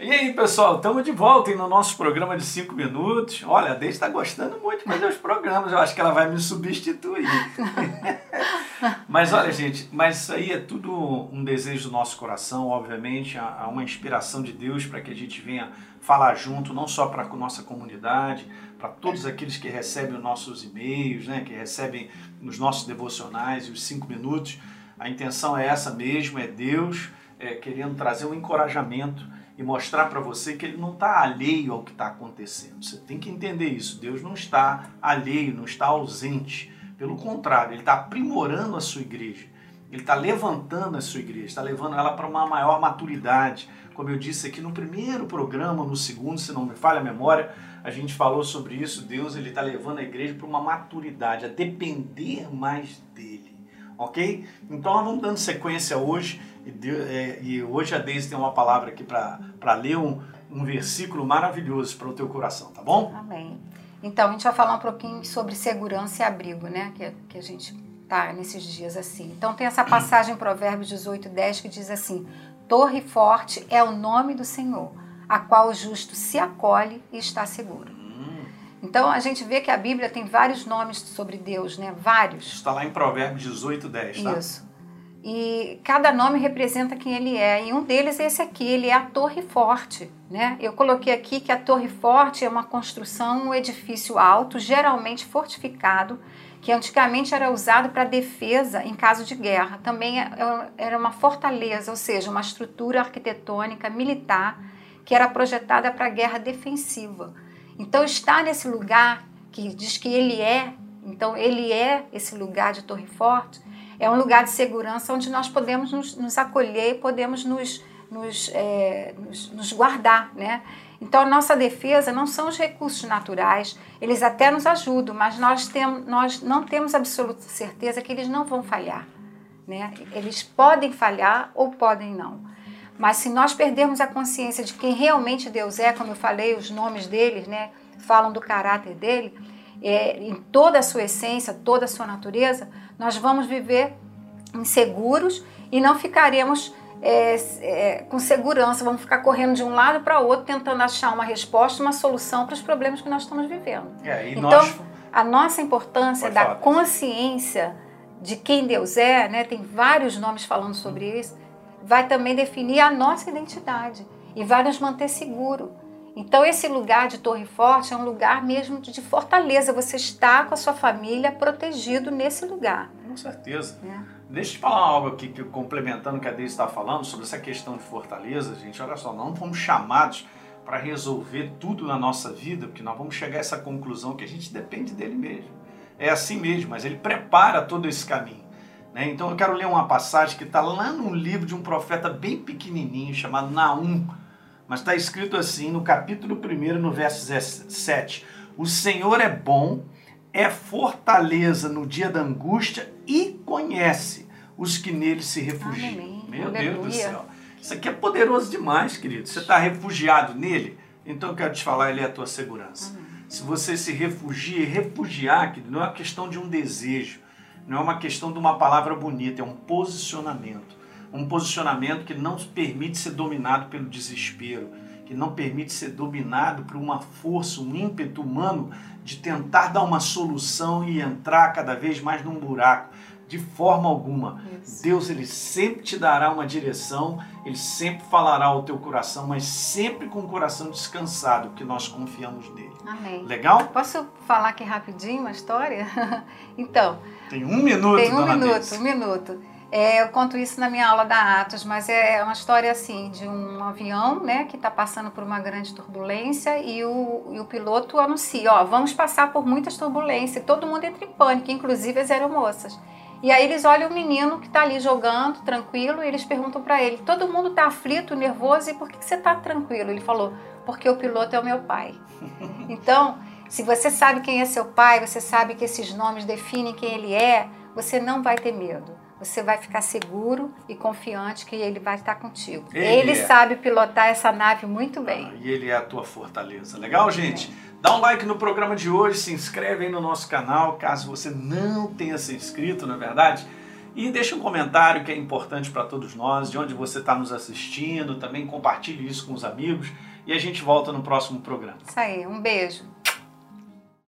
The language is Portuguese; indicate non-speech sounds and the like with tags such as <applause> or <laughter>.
E aí, pessoal, estamos de volta no nosso programa de 5 minutos. Olha, a Deise está gostando muito de fazer os programas, eu acho que ela vai me substituir. <laughs> mas olha, gente, mas isso aí é tudo um desejo do nosso coração, obviamente, há uma inspiração de Deus para que a gente venha falar junto, não só para a nossa comunidade, para todos aqueles que recebem os nossos e-mails, né, que recebem os nossos devocionais e os 5 minutos. A intenção é essa mesmo, é Deus é, querendo trazer um encorajamento e mostrar para você que ele não está alheio ao que está acontecendo. Você tem que entender isso. Deus não está alheio, não está ausente. Pelo contrário, ele está aprimorando a sua igreja. Ele está levantando a sua igreja, está levando ela para uma maior maturidade. Como eu disse aqui no primeiro programa, no segundo, se não me falha a memória, a gente falou sobre isso. Deus ele está levando a igreja para uma maturidade, a depender mais dele. Ok? Então nós vamos dando sequência hoje e, Deus, é, e hoje a Deise tem uma palavra aqui para ler um, um versículo maravilhoso para o teu coração, tá bom? Amém. Então, a gente vai falar um pouquinho sobre segurança e abrigo, né? Que, que a gente tá nesses dias assim. Então, tem essa passagem em Provérbios 18, 10 que diz assim: Torre forte é o nome do Senhor, a qual o justo se acolhe e está seguro. Hum. Então a gente vê que a Bíblia tem vários nomes sobre Deus, né? Vários. Está lá em Provérbios 18, 10, tá? Isso. E cada nome representa quem ele é. E um deles é esse aqui, ele é a Torre Forte. Né? Eu coloquei aqui que a Torre Forte é uma construção, um edifício alto, geralmente fortificado, que antigamente era usado para defesa em caso de guerra. Também é, é, era uma fortaleza, ou seja, uma estrutura arquitetônica militar que era projetada para guerra defensiva. Então, estar nesse lugar que diz que ele é, então ele é esse lugar de Torre Forte, é um lugar de segurança onde nós podemos nos, nos acolher, podemos nos, nos, é, nos, nos guardar, né? Então, a nossa defesa não são os recursos naturais, eles até nos ajudam, mas nós, tem, nós não temos absoluta certeza que eles não vão falhar. Né? Eles podem falhar ou podem não. Mas se nós perdermos a consciência de quem realmente Deus é, como eu falei, os nomes deles né, falam do caráter dele, é, em toda a sua essência, toda a sua natureza, nós vamos viver inseguros e não ficaremos é, é, com segurança, vamos ficar correndo de um lado para o outro, tentando achar uma resposta, uma solução para os problemas que nós estamos vivendo. É, então, nós... a nossa importância da consciência de quem Deus é, né, tem vários nomes falando sobre isso, vai também definir a nossa identidade e vai nos manter seguro. Então, esse lugar de Torre Forte é um lugar mesmo de fortaleza. Você está com a sua família protegido nesse lugar. Com certeza. É. Deixa eu te falar algo aqui, que, complementando o que a Deise está falando sobre essa questão de fortaleza, gente. Olha só, não fomos chamados para resolver tudo na nossa vida, porque nós vamos chegar a essa conclusão que a gente depende dele mesmo. É assim mesmo, mas ele prepara todo esse caminho. Né? Então eu quero ler uma passagem que está lá no livro de um profeta bem pequenininho, chamado Naum mas está escrito assim no capítulo 1, no verso 7. O Senhor é bom, é fortaleza no dia da angústia e conhece os que nele se refugiam. Amém. Meu Aleluia. Deus do céu. Isso aqui é poderoso demais, querido. Você está refugiado nele? Então eu quero te falar, ele é a tua segurança. Amém. Se você se refugia, e refugiar, querido, não é uma questão de um desejo, não é uma questão de uma palavra bonita, é um posicionamento um posicionamento que não permite ser dominado pelo desespero, que não permite ser dominado por uma força, um ímpeto humano de tentar dar uma solução e entrar cada vez mais num buraco. De forma alguma. Isso. Deus ele sempre te dará uma direção, ele sempre falará ao teu coração, mas sempre com o coração descansado, porque nós confiamos nele. Amém. Legal? Posso falar aqui rapidinho uma história? <laughs> então. Tem um minuto, Tem um minuto, Deus. um minuto. É, eu conto isso na minha aula da Atos, mas é uma história assim de um avião, né, que está passando por uma grande turbulência e o, e o piloto anuncia, ó, vamos passar por muitas turbulências. Todo mundo entra em pânico, inclusive as aeromoças. E aí eles olham o menino que está ali jogando, tranquilo, e eles perguntam para ele: todo mundo está aflito, nervoso, e por que, que você está tranquilo? Ele falou: porque o piloto é o meu pai. <laughs> então, se você sabe quem é seu pai, você sabe que esses nomes definem quem ele é, você não vai ter medo você vai ficar seguro e confiante que ele vai estar contigo. Ele, ele é. sabe pilotar essa nave muito bem. Ah, e ele é a tua fortaleza. Legal, gente? Dá um like no programa de hoje, se inscreve aí no nosso canal, caso você não tenha se inscrito, na é verdade. E deixa um comentário que é importante para todos nós, de onde você está nos assistindo, também compartilhe isso com os amigos e a gente volta no próximo programa. Isso aí, um beijo.